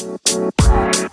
Bye.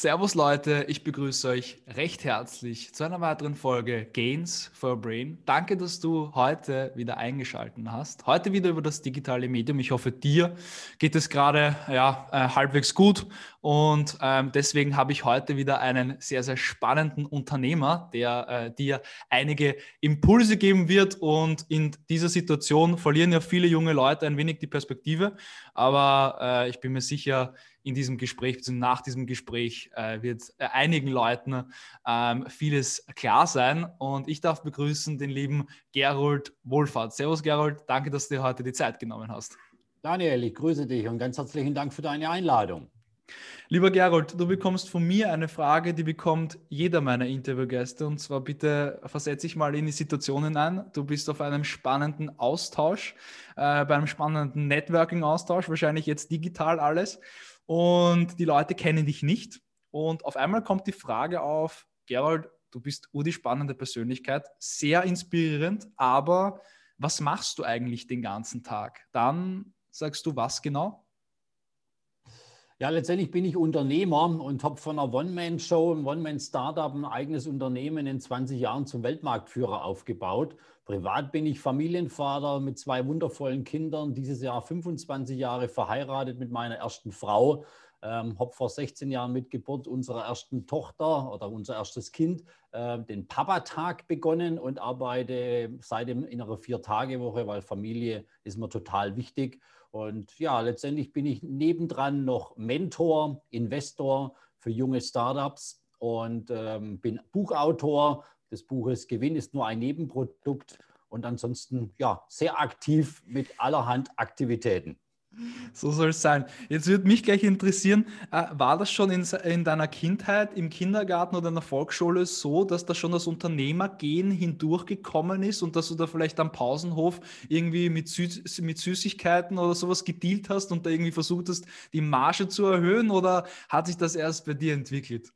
Servus Leute, ich begrüße euch recht herzlich zu einer weiteren Folge Gains for Brain. Danke, dass du heute wieder eingeschaltet hast. Heute wieder über das digitale Medium. Ich hoffe, dir geht es gerade ja, äh, halbwegs gut und ähm, deswegen habe ich heute wieder einen sehr, sehr spannenden Unternehmer, der äh, dir einige Impulse geben wird und in dieser Situation verlieren ja viele junge Leute ein wenig die Perspektive, aber äh, ich bin mir sicher, in diesem Gespräch, nach diesem Gespräch äh, wird äh, einigen Leuten ähm, vieles klar sein. Und ich darf begrüßen den lieben Gerold Wohlfahrt. Servus Gerold, danke, dass du dir heute die Zeit genommen hast. Daniel, ich grüße dich und ganz herzlichen Dank für deine Einladung. Lieber Gerold, du bekommst von mir eine Frage, die bekommt jeder meiner Interviewgäste. Und zwar bitte versetze dich mal in die Situation hinein. Du bist auf einem spannenden Austausch, äh, bei einem spannenden Networking-Austausch, wahrscheinlich jetzt digital alles und die Leute kennen dich nicht. Und auf einmal kommt die Frage auf, Gerald, du bist ur die spannende Persönlichkeit, sehr inspirierend, aber was machst du eigentlich den ganzen Tag? Dann sagst du was genau? Ja, letztendlich bin ich Unternehmer und habe von einer One-Man-Show, einem One-Man-Startup, ein eigenes Unternehmen in 20 Jahren zum Weltmarktführer aufgebaut. Privat bin ich Familienvater mit zwei wundervollen Kindern, dieses Jahr 25 Jahre verheiratet mit meiner ersten Frau. Ähm, habe vor 16 Jahren mit Geburt unserer ersten Tochter oder unser erstes Kind äh, den Papa-Tag begonnen und arbeite seitdem in einer Vier-Tage-Woche, weil Familie ist mir total wichtig. Und ja, letztendlich bin ich nebendran noch Mentor, Investor für junge Startups und ähm, bin Buchautor, des Buches Gewinn ist nur ein Nebenprodukt und ansonsten ja sehr aktiv mit allerhand Aktivitäten. So soll es sein. Jetzt würde mich gleich interessieren, äh, war das schon in, in, deiner Kindheit, im Kindergarten oder in der Volksschule so, dass da schon das Unternehmergehen hindurchgekommen ist und dass du da vielleicht am Pausenhof irgendwie mit, Süß, mit Süßigkeiten oder sowas gedealt hast und da irgendwie versucht hast, die Marge zu erhöhen oder hat sich das erst bei dir entwickelt?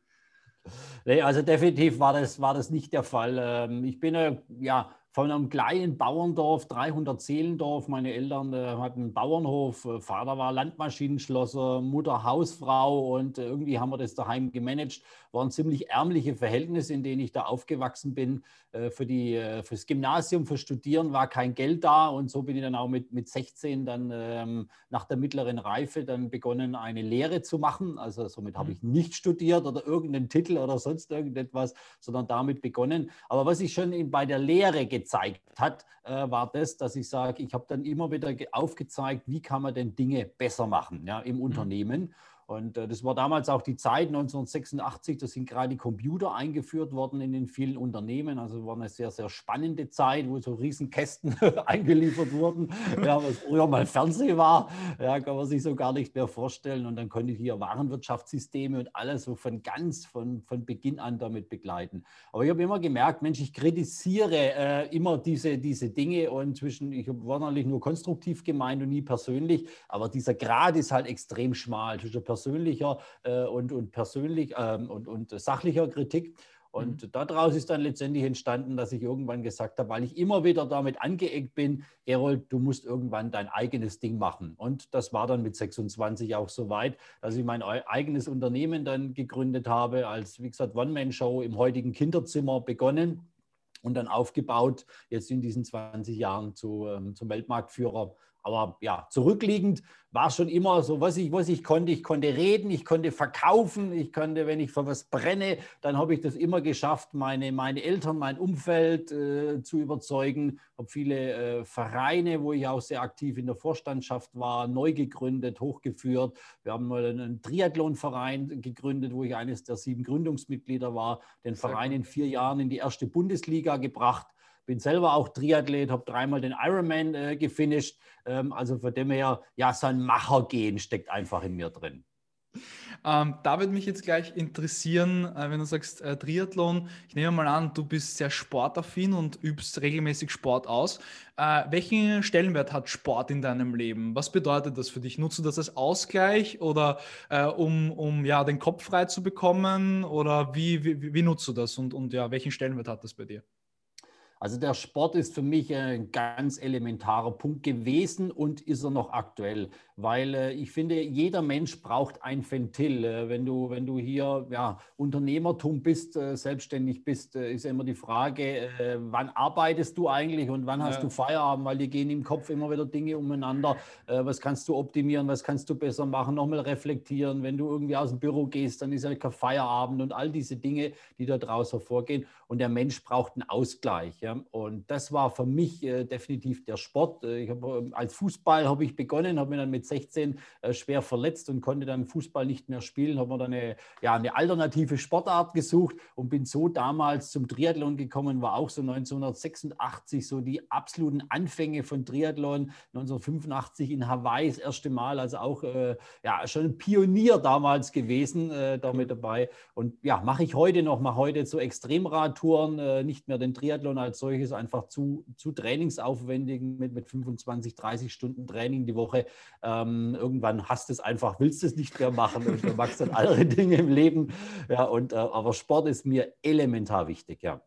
Nee, also definitiv war das, war das nicht der Fall. Ähm, ich bin ja von einem kleinen Bauerndorf, 300 Seelendorf. Meine Eltern äh, hatten einen Bauernhof. Äh, Vater war Landmaschinenschlosser, Mutter Hausfrau und äh, irgendwie haben wir das daheim gemanagt. Waren ziemlich ärmliche Verhältnisse, in denen ich da aufgewachsen bin. Äh, für die, äh, fürs Gymnasium, für Studieren war kein Geld da und so bin ich dann auch mit, mit 16 dann ähm, nach der mittleren Reife dann begonnen, eine Lehre zu machen. Also somit habe mhm. ich nicht studiert oder irgendeinen Titel oder sonst irgendetwas, sondern damit begonnen. Aber was ich schon bei der Lehre gezeigt hat, äh, war das, dass ich sage, ich habe dann immer wieder aufgezeigt, wie kann man denn Dinge besser machen ja, im mhm. Unternehmen. Und äh, das war damals auch die Zeit 1986, da sind gerade die Computer eingeführt worden in den vielen Unternehmen. Also war eine sehr, sehr spannende Zeit, wo so Riesenkästen eingeliefert wurden. Ja, was früher mal Fernsehen war, ja, kann man sich so gar nicht mehr vorstellen. Und dann konnte ich hier Warenwirtschaftssysteme und alles so von ganz von, von Beginn an damit begleiten. Aber ich habe immer gemerkt, Mensch, ich kritisiere äh, immer diese, diese Dinge und zwischen, ich war natürlich nur konstruktiv gemeint und nie persönlich, aber dieser Grad ist halt extrem schmal zwischen persönlicher äh, und, und persönlich ähm, und, und sachlicher Kritik. Und mhm. daraus ist dann letztendlich entstanden, dass ich irgendwann gesagt habe, weil ich immer wieder damit angeeckt bin, Gerold, du musst irgendwann dein eigenes Ding machen. Und das war dann mit 26 auch so weit, dass ich mein eigenes Unternehmen dann gegründet habe, als, wie gesagt, One-Man-Show im heutigen Kinderzimmer begonnen und dann aufgebaut, jetzt in diesen 20 Jahren zu, ähm, zum Weltmarktführer aber ja, zurückliegend war schon immer so, was ich, was ich konnte. Ich konnte reden, ich konnte verkaufen, ich konnte, wenn ich für was brenne, dann habe ich das immer geschafft, meine, meine Eltern, mein Umfeld äh, zu überzeugen. Ich habe viele äh, Vereine, wo ich auch sehr aktiv in der Vorstandschaft war, neu gegründet, hochgeführt. Wir haben mal einen Triathlonverein gegründet, wo ich eines der sieben Gründungsmitglieder war, den Verein in vier Jahren in die erste Bundesliga gebracht bin selber auch Triathlet, habe dreimal den Ironman äh, gefinisht. Ähm, also von dem her, ja, so ein Machergehen steckt einfach in mir drin. Ähm, da würde mich jetzt gleich interessieren, äh, wenn du sagst äh, Triathlon, ich nehme mal an, du bist sehr sportaffin und übst regelmäßig Sport aus. Äh, welchen Stellenwert hat Sport in deinem Leben? Was bedeutet das für dich? Nutzt du das als Ausgleich oder äh, um, um ja, den Kopf frei zu bekommen? Oder wie, wie, wie nutzt du das und, und ja, welchen Stellenwert hat das bei dir? Also der Sport ist für mich ein ganz elementarer Punkt gewesen und ist er noch aktuell, weil äh, ich finde, jeder Mensch braucht ein Ventil. Äh, wenn, du, wenn du hier ja, Unternehmertum bist, äh, selbstständig bist, ist immer die Frage, wann arbeitest du eigentlich und wann hast ja. du Feierabend, weil die gehen im Kopf immer wieder Dinge umeinander. Was kannst du optimieren, was kannst du besser machen, nochmal reflektieren. Wenn du irgendwie aus dem Büro gehst, dann ist ja kein Feierabend und all diese Dinge, die da draus hervorgehen. Und der Mensch braucht einen Ausgleich. Ja. Und das war für mich äh, definitiv der Sport. Äh, ich hab, äh, als Fußball habe ich begonnen, habe mich dann mit 16 äh, schwer verletzt und konnte dann Fußball nicht mehr spielen. Habe mir dann eine, ja, eine alternative Sportart gesucht und bin so damals zum Triathlon gekommen, war auch so 1986 so die absoluten Anfänge von Triathlon. 1985 in Hawaii das erste Mal, also auch äh, ja, schon ein Pionier damals gewesen, äh, damit dabei. Und ja, mache ich heute noch, mache heute so Extremradtouren, nicht mehr den Triathlon als solches einfach zu, zu trainingsaufwendig mit, mit 25, 30 Stunden Training die Woche. Ähm, irgendwann hast du es einfach, willst es nicht mehr machen und du magst dann andere Dinge im Leben. Ja, und, äh, aber Sport ist mir elementar wichtig, ja.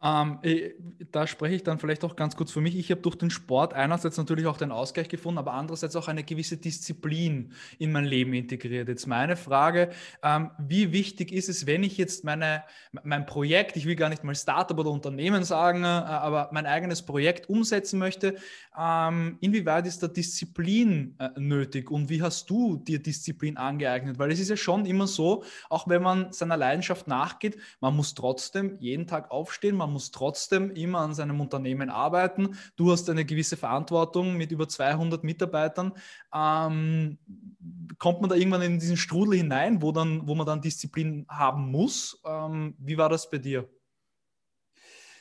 Ähm, äh, da spreche ich dann vielleicht auch ganz kurz für mich. Ich habe durch den Sport einerseits natürlich auch den Ausgleich gefunden, aber andererseits auch eine gewisse Disziplin in mein Leben integriert. Jetzt meine Frage, ähm, wie wichtig ist es, wenn ich jetzt meine, mein Projekt, ich will gar nicht mal Startup oder Unternehmen sagen, äh, aber mein eigenes Projekt umsetzen möchte, ähm, inwieweit ist da Disziplin äh, nötig und wie hast du dir Disziplin angeeignet? Weil es ist ja schon immer so, auch wenn man seiner Leidenschaft nachgeht, man muss trotzdem jeden Tag aufstehen, man man muss trotzdem immer an seinem Unternehmen arbeiten. Du hast eine gewisse Verantwortung mit über 200 Mitarbeitern. Ähm, kommt man da irgendwann in diesen Strudel hinein, wo, dann, wo man dann Disziplin haben muss? Ähm, wie war das bei dir?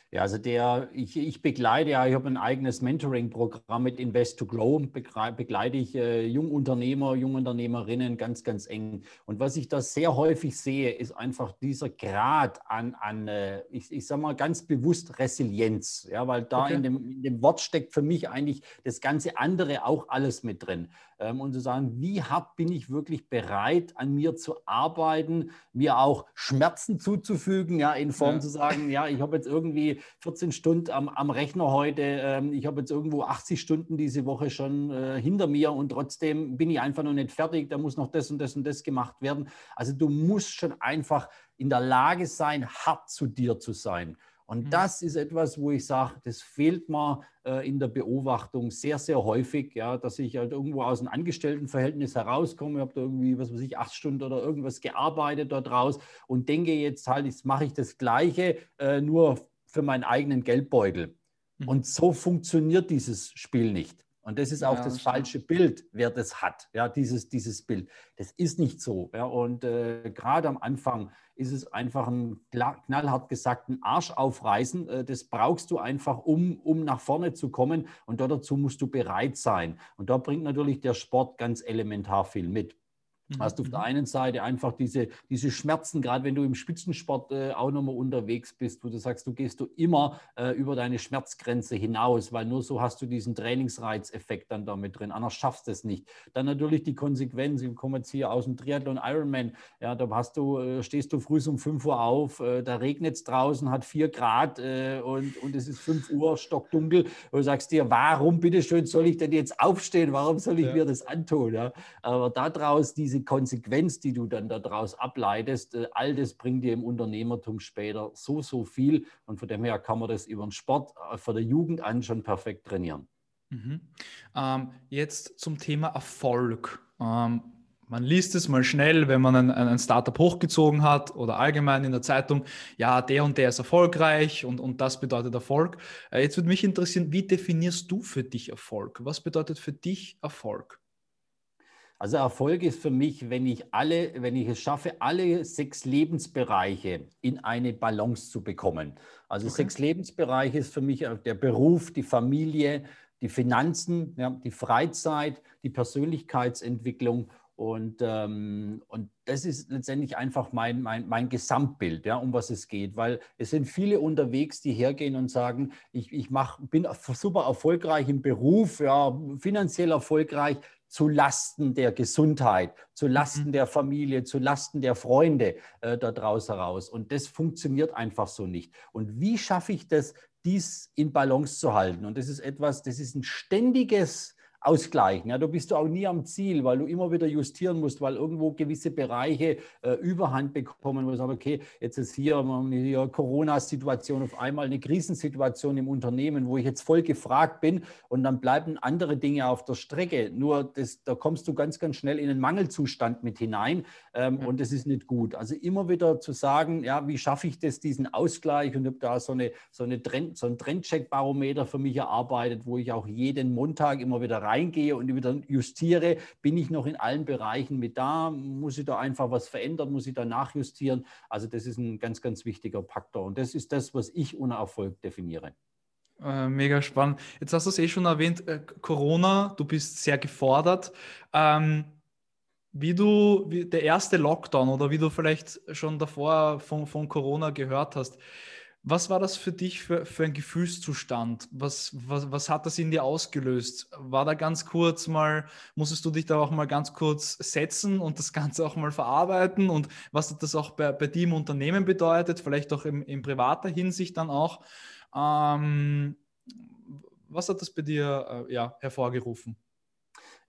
Ja, also der, ich, ich begleite ja, ich habe ein eigenes Mentoring-Programm mit Invest to Grow, begleite ich äh, Jungunternehmer, Jungunternehmerinnen ganz, ganz eng. Und was ich da sehr häufig sehe, ist einfach dieser Grad an, an äh, ich, ich sage mal ganz bewusst Resilienz. Ja, weil da okay. in, dem, in dem Wort steckt für mich eigentlich das ganze andere auch alles mit drin ähm, und zu sagen, wie hart bin ich wirklich bereit, an mir zu arbeiten, mir auch Schmerzen zuzufügen, ja, in Form ja. zu sagen, ja, ich habe jetzt irgendwie 14 Stunden am, am Rechner heute, ähm, ich habe jetzt irgendwo 80 Stunden diese Woche schon äh, hinter mir und trotzdem bin ich einfach noch nicht fertig, da muss noch das und das und das gemacht werden. Also du musst schon einfach in der Lage sein, hart zu dir zu sein. Und mhm. das ist etwas, wo ich sage, das fehlt mir äh, in der Beobachtung sehr, sehr häufig, ja, dass ich halt irgendwo aus einem Angestelltenverhältnis herauskomme, habe da irgendwie, was weiß ich, acht Stunden oder irgendwas gearbeitet dort raus und denke jetzt halt, jetzt mache ich das Gleiche, äh, nur für meinen eigenen Geldbeutel. Mhm. Und so funktioniert dieses Spiel nicht. Und das ist auch ja, das falsche Bild, wer das hat, ja, dieses, dieses Bild. Das ist nicht so. Ja, und äh, gerade am Anfang ist es einfach ein knallhart gesagt, ein Arsch aufreißen. Äh, das brauchst du einfach, um, um nach vorne zu kommen. Und dazu musst du bereit sein. Und da bringt natürlich der Sport ganz elementar viel mit. Mhm. Hast du auf der mhm. einen Seite einfach diese, diese Schmerzen, gerade wenn du im Spitzensport äh, auch nochmal unterwegs bist, wo du sagst, du gehst du immer äh, über deine Schmerzgrenze hinaus, weil nur so hast du diesen Trainingsreizeffekt dann damit drin. Anders schaffst du es nicht. Dann natürlich die Konsequenz. Ich komme jetzt hier aus dem Triathlon Ironman. Ja, da hast du, äh, stehst du früh um 5 Uhr auf, äh, da regnet es draußen, hat 4 Grad äh, und, und es ist 5 Uhr, stockdunkel. Und du sagst dir, warum bitteschön soll ich denn jetzt aufstehen? Warum soll ich ja. mir das antun? Ja? Aber daraus diese diese Konsequenz, die du dann daraus ableitest, äh, all das bringt dir im Unternehmertum später so, so viel. Und von dem her kann man das über den Sport äh, von der Jugend an schon perfekt trainieren. Mhm. Ähm, jetzt zum Thema Erfolg. Ähm, man liest es mal schnell, wenn man ein, ein, Startup hochgezogen hat oder allgemein in der Zeitung, ja, der und der ist erfolgreich und, und das bedeutet Erfolg. Äh, jetzt würde mich interessieren, wie definierst du für dich Erfolg? Was bedeutet für dich Erfolg? Also Erfolg ist für mich, wenn ich alle, wenn ich es schaffe, alle sechs Lebensbereiche in eine Balance zu bekommen. Also okay. sechs Lebensbereiche ist für mich der Beruf, die Familie, die Finanzen, ja, die Freizeit, die Persönlichkeitsentwicklung und, ähm, und das ist letztendlich einfach mein, mein, mein Gesamtbild, ja, um was es geht. Weil es sind viele unterwegs, die hergehen und sagen, ich, ich mach, bin super erfolgreich im Beruf, ja, finanziell erfolgreich, zu Lasten der Gesundheit, zu Lasten mhm. der Familie, zu Lasten der Freunde äh, da draußen heraus. Und das funktioniert einfach so nicht. Und wie schaffe ich das, dies in Balance zu halten. Und das ist etwas, das ist ein ständiges ausgleichen. Ja, da bist du auch nie am Ziel, weil du immer wieder justieren musst, weil irgendwo gewisse Bereiche äh, Überhand bekommen, wo du sagst, okay, jetzt ist hier eine Corona-Situation auf einmal eine Krisensituation im Unternehmen, wo ich jetzt voll gefragt bin und dann bleiben andere Dinge auf der Strecke. Nur das, da kommst du ganz, ganz schnell in einen Mangelzustand mit hinein ähm, ja. und das ist nicht gut. Also immer wieder zu sagen, ja, wie schaffe ich das, diesen Ausgleich und habe da so, eine, so, eine Trend, so ein Trendcheck-Barometer für mich erarbeitet, wo ich auch jeden Montag immer wieder reingehe und wieder justiere, bin ich noch in allen Bereichen mit da? Muss ich da einfach was verändern? Muss ich da nachjustieren? Also das ist ein ganz, ganz wichtiger Faktor. Und das ist das, was ich ohne Erfolg definiere. Äh, mega spannend. Jetzt hast du es eh schon erwähnt, äh, Corona, du bist sehr gefordert. Ähm, wie du, wie der erste Lockdown oder wie du vielleicht schon davor von, von Corona gehört hast, was war das für dich für, für ein Gefühlszustand? Was, was, was hat das in dir ausgelöst? War da ganz kurz mal, musstest du dich da auch mal ganz kurz setzen und das Ganze auch mal verarbeiten? Und was hat das auch bei, bei dir im Unternehmen bedeutet? Vielleicht auch im, in privater Hinsicht dann auch. Ähm, was hat das bei dir äh, ja, hervorgerufen?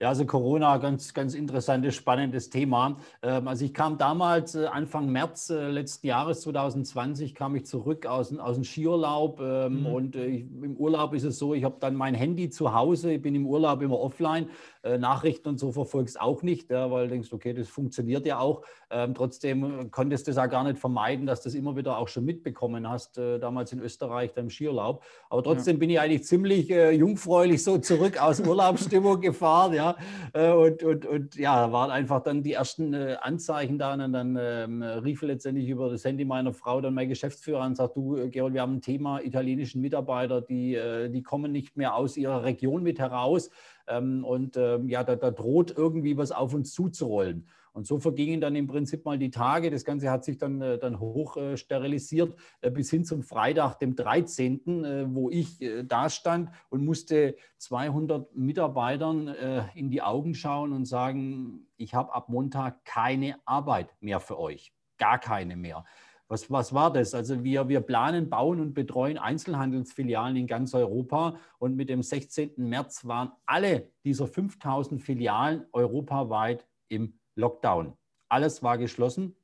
Ja, also Corona, ganz, ganz interessantes, spannendes Thema. Ähm, also ich kam damals, äh, Anfang März äh, letzten Jahres, 2020, kam ich zurück aus, aus dem Skiurlaub. Ähm, mhm. Und äh, ich, im Urlaub ist es so, ich habe dann mein Handy zu Hause, ich bin im Urlaub immer offline Nachrichten und so verfolgst auch nicht, ja, weil du denkst, okay, das funktioniert ja auch. Ähm, trotzdem konntest du es auch gar nicht vermeiden, dass du das immer wieder auch schon mitbekommen hast, äh, damals in Österreich, da im Skiurlaub. Aber trotzdem ja. bin ich eigentlich ziemlich äh, jungfräulich so zurück aus Urlaubsstimmung gefahren, ja. Äh, und, und, und ja, da waren einfach dann die ersten äh, Anzeichen da und dann ähm, rief letztendlich über das Handy meiner Frau dann mein Geschäftsführer und sagt, du, äh, Georg, wir haben ein Thema italienischen Mitarbeiter, die, die kommen nicht mehr aus ihrer Region mit heraus. Ähm, und ähm, ja, da, da, droht irgendwie was auf uns zuzurollen. Und so vergingen dann im Prinzip mal die Tage. Das Ganze hat sich dann, äh, dann hoch äh, sterilisiert äh, bis hin zum Freitag, dem 13., äh, wo ich da stand und musste 200 Mitarbeitern in die Augen schauen und sagen, ich habe ab Montag keine Arbeit mehr für euch. Gar keine mehr. Was, was war das? Also wir, wir planen, bauen und betreuen Einzelhandelsfilialen in ganz Europa und mit dem 16. März waren alle dieser 5000 Filialen europaweit im Lockdown. Alles war geschlossen.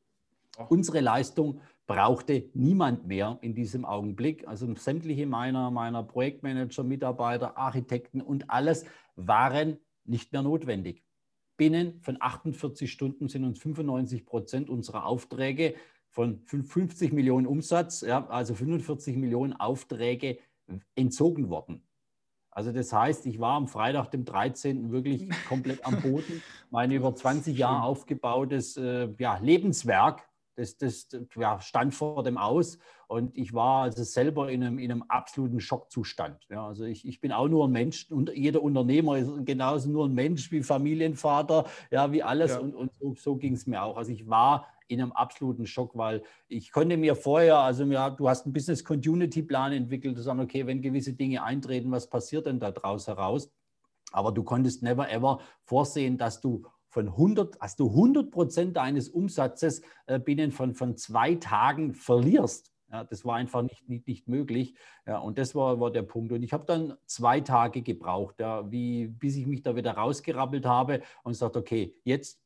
Unsere Leistung brauchte niemand mehr in diesem Augenblick. Also sämtliche meiner, meiner Projektmanager, Mitarbeiter, Architekten und alles waren nicht mehr notwendig. Binnen von 48 Stunden sind uns 95 Prozent unserer Aufträge von 50 Millionen Umsatz, ja, also 45 Millionen Aufträge entzogen worden. Also das heißt, ich war am Freitag, dem 13. wirklich komplett am Boden. Mein über 20 Jahre aufgebautes äh, ja, Lebenswerk, das, das ja, stand vor dem Aus. Und ich war also selber in einem, in einem absoluten Schockzustand. Ja, also ich, ich bin auch nur ein Mensch und jeder Unternehmer ist genauso nur ein Mensch wie Familienvater, ja, wie alles. Ja. Und, und so, so ging es mir auch. Also ich war in einem absoluten Schock, weil ich konnte mir vorher, also ja, du hast einen Business Continuity Plan entwickelt, zu sagen, okay, wenn gewisse Dinge eintreten, was passiert denn da draus heraus? Aber du konntest never ever vorsehen, dass du von 100, hast du 100 Prozent deines Umsatzes äh, binnen von, von zwei Tagen verlierst. Ja, das war einfach nicht, nicht, nicht möglich. Ja, und das war, war der Punkt. Und ich habe dann zwei Tage gebraucht, ja, wie, bis ich mich da wieder rausgerappelt habe und gesagt, okay, jetzt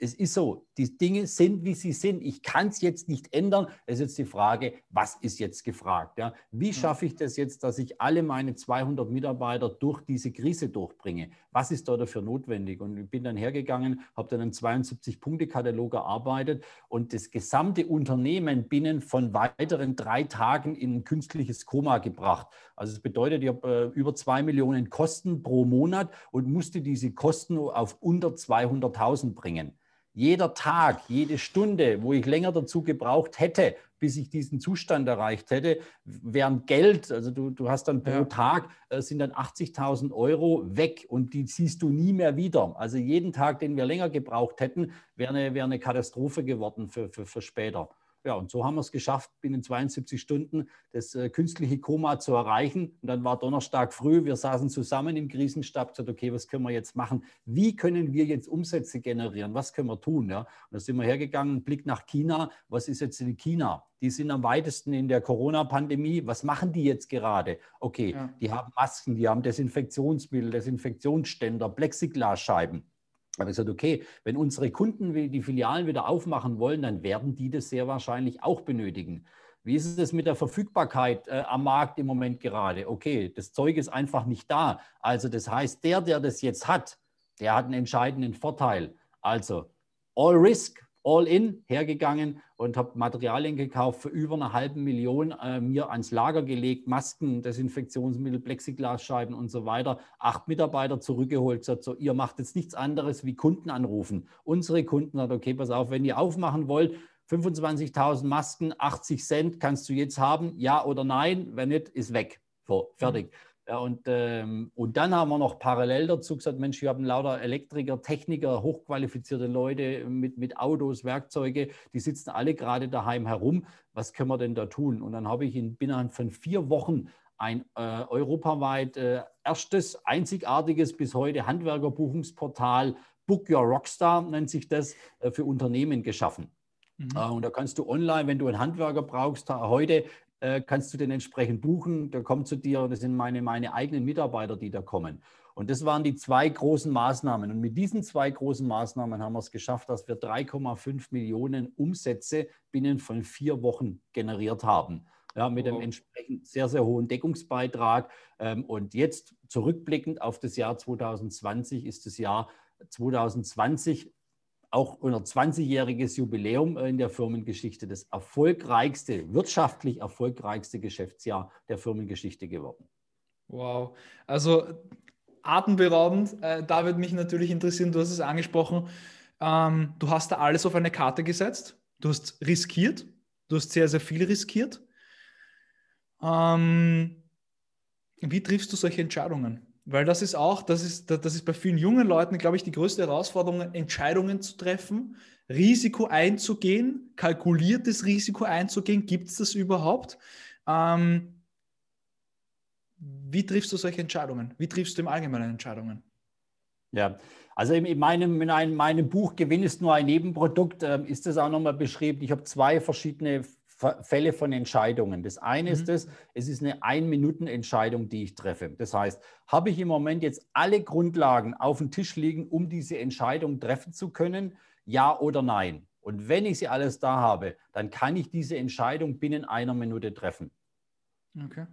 es ist so, die Dinge sind, wie sie sind. Ich kann es jetzt nicht ändern. Es ist jetzt die Frage, was ist jetzt gefragt? Ja? Wie schaffe ich das jetzt, dass ich alle meine 200 Mitarbeiter durch diese Krise durchbringe? Was ist da dafür notwendig? Und ich bin dann hergegangen, habe dann einen 72-Punkte-Katalog erarbeitet und das gesamte Unternehmen binnen von weiteren drei Tagen in ein künstliches Koma gebracht. Also das bedeutet, ich habe äh, über zwei Millionen Kosten pro Monat und musste diese Kosten auf unter 200.000 bringen jeder Tag, jede Stunde, wo ich länger dazu gebraucht hätte, bis ich diesen Zustand erreicht hätte, wären Geld, also du, du hast dann pro ja. Tag, äh, sind dann 80.000 Euro weg und die siehst du nie mehr wieder. Also jeden Tag, den wir länger gebraucht hätten, wäre eine, wäre eine Katastrophe geworden für, für, für später. Ja, und so haben wir es geschafft, binnen 72 Stunden das äh, künstliche Koma zu erreichen. Und dann war Donnerstag früh, wir saßen zusammen im Krisenstab, gesagt, okay, was können wir jetzt machen? Wie können wir jetzt Umsätze generieren? Was können wir tun? Ja? Und da sind wir hergegangen, Blick nach China. Was ist jetzt in China? Die sind am weitesten in der Corona-Pandemie. Was machen die jetzt gerade? Okay, ja. die haben Masken, die haben Desinfektionsmittel, Desinfektionsständer, Plexiglasscheiben habe ich gesagt, okay, wenn unsere Kunden die Filialen wieder aufmachen wollen, dann werden die das sehr wahrscheinlich auch benötigen. Wie ist es mit der Verfügbarkeit äh, am Markt im Moment gerade? Okay, das Zeug ist einfach nicht da. Also das heißt, der, der das jetzt hat, der hat einen entscheidenden Vorteil. Also all risk, all in hergegangen und habe Materialien gekauft für über eine halbe Million, äh, mir ans Lager gelegt, Masken, Desinfektionsmittel, Plexiglasscheiben und so weiter. Acht Mitarbeiter zurückgeholt, gesagt, so, ihr macht jetzt nichts anderes wie Kunden anrufen. Unsere Kunden hat, okay, pass auf, wenn ihr aufmachen wollt, 25.000 Masken, 80 Cent kannst du jetzt haben, ja oder nein, wenn nicht, ist weg. So, fertig. Mhm. Ja, und, ähm, und dann haben wir noch parallel dazu gesagt, Mensch, wir haben lauter Elektriker, Techniker, hochqualifizierte Leute mit, mit Autos, Werkzeuge, die sitzen alle gerade daheim herum. Was können wir denn da tun? Und dann habe ich in, binnen von vier Wochen ein äh, europaweit äh, erstes, einzigartiges bis heute Handwerkerbuchungsportal, Book Your Rockstar nennt sich das, äh, für Unternehmen geschaffen. Mhm. Äh, und da kannst du online, wenn du einen Handwerker brauchst, heute äh, kannst du den entsprechend buchen. Der kommt zu dir und das sind meine, meine eigenen Mitarbeiter, die da kommen. Und das waren die zwei großen Maßnahmen. Und mit diesen zwei großen Maßnahmen haben wir es geschafft, dass wir 3,5 Millionen Umsätze binnen von vier Wochen generiert haben. Ja, mit einem entsprechend sehr, sehr hohen Deckungsbeitrag. Ähm, und jetzt zurückblickend auf das Jahr 2020 ist das Jahr 2020 auch unser 20-jähriges Jubiläum in der Firmengeschichte das erfolgreichste, wirtschaftlich erfolgreichste Geschäftsjahr der Firmengeschichte geworden. Wow, also atemberaubend. Äh, da würde mich natürlich interessieren, du hast es angesprochen, ähm, du hast da alles auf eine Karte gesetzt, du hast riskiert, du hast sehr, sehr viel riskiert. Ähm, wie triffst du solche Entscheidungen? Weil das ist auch, das ist, das ist bei vielen jungen Leuten, glaube ich, die größte Herausforderung, Entscheidungen zu treffen, Risiko einzugehen, kalkuliertes Risiko einzugehen. Gibt es das überhaupt? Ähm, wie triffst du solche Entscheidungen? Wie triffst du im Allgemeinen Entscheidungen? Ja, also in meinem, in meinem Buch Gewinn ist nur ein Nebenprodukt, äh, ist das auch nochmal beschrieben. Ich habe zwei verschiedene Fälle von Entscheidungen. Das eine mhm. ist es, es ist eine Ein-Minuten-Entscheidung, die ich treffe. Das heißt, habe ich im Moment jetzt alle Grundlagen auf dem Tisch liegen, um diese Entscheidung treffen zu können? Ja oder nein? Und wenn ich sie alles da habe, dann kann ich diese Entscheidung binnen einer Minute treffen. Okay.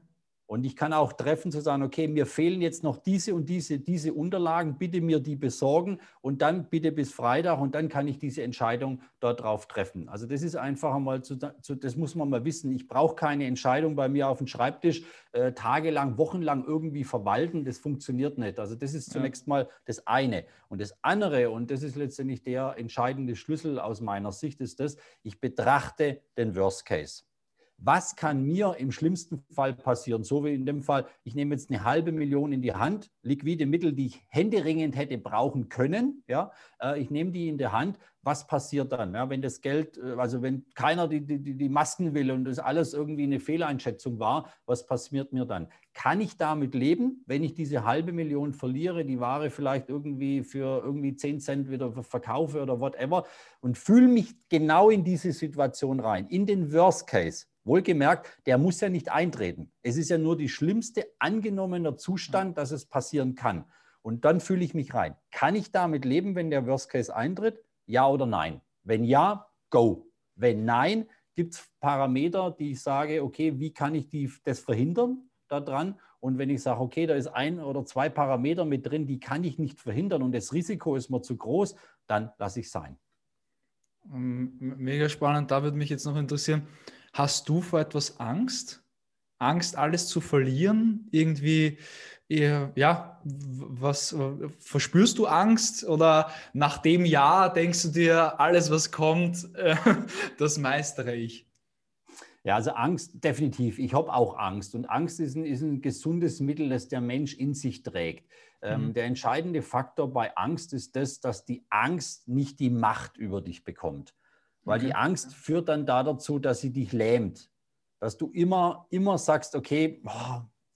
Und ich kann auch treffen zu sagen, okay, mir fehlen jetzt noch diese und diese, diese Unterlagen, bitte mir die besorgen und dann bitte bis Freitag und dann kann ich diese Entscheidung dort drauf treffen. Also das ist einfach einmal, zu, zu, das muss man mal wissen. Ich brauche keine Entscheidung bei mir auf dem Schreibtisch äh, tagelang, wochenlang irgendwie verwalten. Das funktioniert nicht. Also das ist zunächst ja. mal das eine. Und das andere, und das ist letztendlich der entscheidende Schlüssel aus meiner Sicht, ist das, ich betrachte den Worst Case was kann mir im schlimmsten Fall passieren? So wie in dem Fall, ich nehme jetzt eine halbe Million in die Hand, liquide Mittel, die ich händeringend hätte brauchen können. Ja, äh, ich nehme die in der Hand. Was passiert dann? Ja, wenn das Geld, äh, also wenn keiner die, die, die Masken will und das alles irgendwie eine Fehleinschätzung war, was passiert mir dann? Kann ich damit leben, wenn ich diese halbe Million verliere, die Ware vielleicht irgendwie für irgendwie 10 Cent wieder verkaufe oder whatever und fühle mich genau in diese Situation rein, in den Worst Case? Wohlgemerkt, der muss ja nicht eintreten. Es ist ja nur die schlimmste angenommener Zustand, dass es passieren kann. Und dann fühle ich mich rein. Kann ich damit leben, wenn der Worst Case eintritt? Ja oder nein? Wenn ja, go. Wenn nein, gibt es Parameter, die ich sage, okay, wie kann ich die, das verhindern daran? Und wenn ich sage, okay, da ist ein oder zwei Parameter mit drin, die kann ich nicht verhindern und das Risiko ist mir zu groß, dann lasse ich sein. Mega spannend, da würde mich jetzt noch interessieren, Hast du vor etwas Angst? Angst, alles zu verlieren? Irgendwie, ja, was verspürst du Angst? Oder nach dem Jahr denkst du dir, alles, was kommt, das meistere ich? Ja, also Angst definitiv. Ich habe auch Angst. Und Angst ist ein, ist ein, gesundes Mittel, das der Mensch in sich trägt. Ähm, mhm. Der entscheidende Faktor bei Angst ist das, dass die Angst nicht die Macht über dich bekommt. Weil okay. die Angst führt dann da dazu, dass sie dich lähmt. Dass du immer, immer sagst, okay,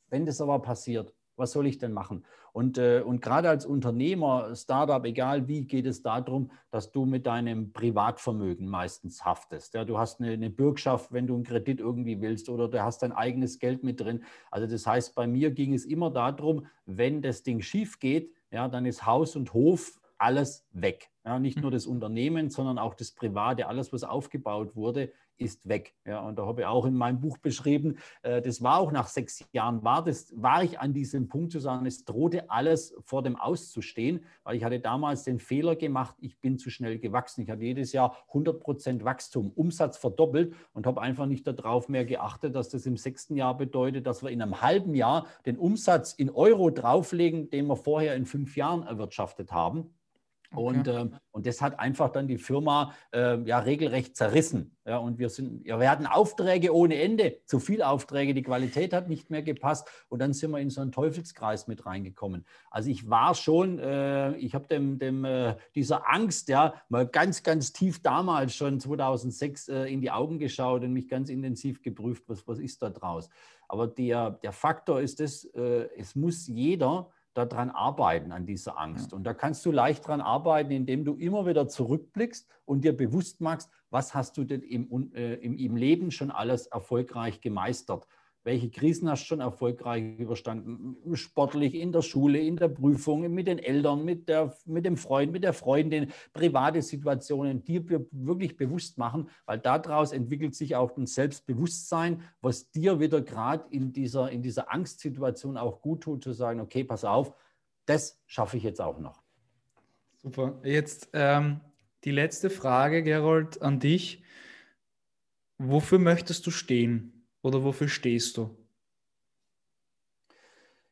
wenn das aber passiert, was soll ich denn machen? Und, äh, und gerade als Unternehmer, Startup, egal wie, geht es darum, dass du mit deinem Privatvermögen meistens haftest. Ja, du hast eine, eine Bürgschaft, wenn du einen Kredit irgendwie willst oder du hast dein eigenes Geld mit drin. Also das heißt, bei mir ging es immer darum, wenn das Ding schief geht, ja, dann ist Haus und Hof alles weg. Ja, nicht nur das Unternehmen, sondern auch das Private, alles, was aufgebaut wurde, ist weg. Ja, und da habe ich auch in meinem Buch beschrieben, äh, das war auch nach sechs Jahren, war, das, war ich an diesem Punkt zu sagen, es drohte alles vor dem Auszustehen, weil ich hatte damals den Fehler gemacht, ich bin zu schnell gewachsen. Ich hatte jedes Jahr 100 Prozent Wachstum, Umsatz verdoppelt und habe einfach nicht darauf mehr geachtet, dass das im sechsten Jahr bedeutet, dass wir in einem halben Jahr den Umsatz in Euro drauflegen, den wir vorher in fünf Jahren erwirtschaftet haben. Okay. Und, ähm, und das hat einfach dann die Firma äh, ja regelrecht zerrissen. Ja, und wir, sind, ja, wir hatten Aufträge ohne Ende, zu viele Aufträge, die Qualität hat nicht mehr gepasst und dann sind wir in so einen Teufelskreis mit reingekommen. Also ich war schon, äh, ich habe dem, dem äh, dieser Angst ja mal ganz, ganz tief damals schon 2006 äh, in die Augen geschaut und mich ganz intensiv geprüft, was, was ist da draus. Aber der, der Faktor ist es, äh, es muss jeder daran arbeiten, an dieser Angst. Und da kannst du leicht daran arbeiten, indem du immer wieder zurückblickst und dir bewusst machst, was hast du denn im, äh, im, im Leben schon alles erfolgreich gemeistert welche Krisen hast du schon erfolgreich überstanden? Sportlich, in der Schule, in der Prüfung, mit den Eltern, mit, der, mit dem Freund, mit der Freundin, private Situationen, die wir wirklich bewusst machen, weil daraus entwickelt sich auch ein Selbstbewusstsein, was dir wieder gerade in dieser, in dieser Angstsituation auch gut tut, zu sagen, okay, pass auf, das schaffe ich jetzt auch noch. Super. Jetzt ähm, die letzte Frage, Gerold, an dich. Wofür möchtest du stehen? Oder wofür stehst du?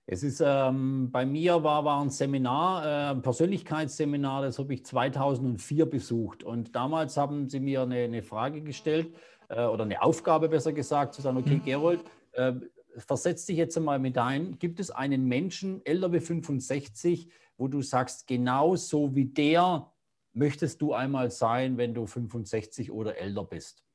Es ist ähm, bei mir war, war ein Seminar, äh, ein Persönlichkeitsseminar, das habe ich 2004 besucht. Und damals haben sie mir eine, eine Frage gestellt äh, oder eine Aufgabe besser gesagt, zu sagen, okay, mhm. Gerold, äh, versetz dich jetzt einmal mit ein. Gibt es einen Menschen, älter wie 65, wo du sagst, genau so wie der möchtest du einmal sein, wenn du 65 oder älter bist?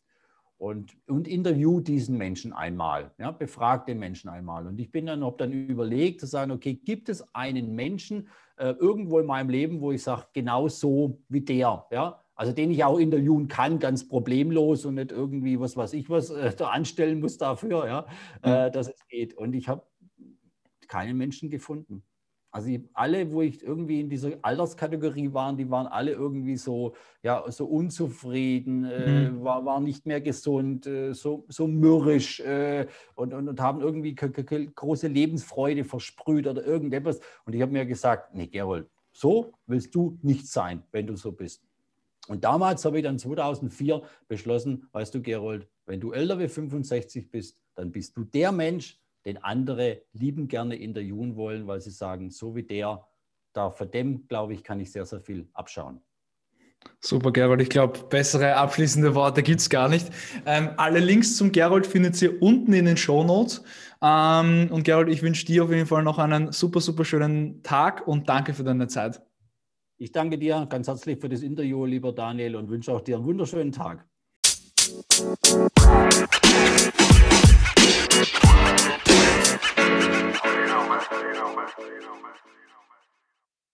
Und, und interview diesen Menschen einmal, ja, befrag den Menschen einmal. Und ich bin dann, habe dann überlegt, zu sagen, okay, gibt es einen Menschen äh, irgendwo in meinem Leben, wo ich sage, genau so wie der, ja, also den ich auch interviewen kann, ganz problemlos und nicht irgendwie was weiß ich was äh, da anstellen muss dafür, ja, mhm. äh, dass es geht. Und ich habe keinen Menschen gefunden. Also ich, alle, wo ich irgendwie in dieser Alterskategorie waren, die waren alle irgendwie so, ja, so unzufrieden, äh, mhm. war, waren nicht mehr gesund, äh, so, so mürrisch äh, und, und, und, haben irgendwie große Lebensfreude versprüht oder irgendetwas. Und ich habe mir gesagt, nee, Gerold, so willst du nicht sein, wenn du so bist. Und damals habe ich dann 2004 beschlossen, weißt du, Gerold, wenn du älter wie 65 bist, dann bist du der Mensch, den andere lieben gerne interviewen wollen, weil sie sagen, so wie der, da von dem, glaube ich, kann ich sehr, sehr viel abschauen. Super, Gerold. Ich glaube, bessere abschließende Worte gibt es gar nicht. Ähm, alle Links zum Gerold findet ihr unten in den Show Notes. Ähm, und Gerold, ich wünsche dir auf jeden Fall noch einen super, super schönen Tag und danke für deine Zeit. Ich danke dir ganz herzlich für das Interview, lieber Daniel, und wünsche auch dir einen wunderschönen Tag.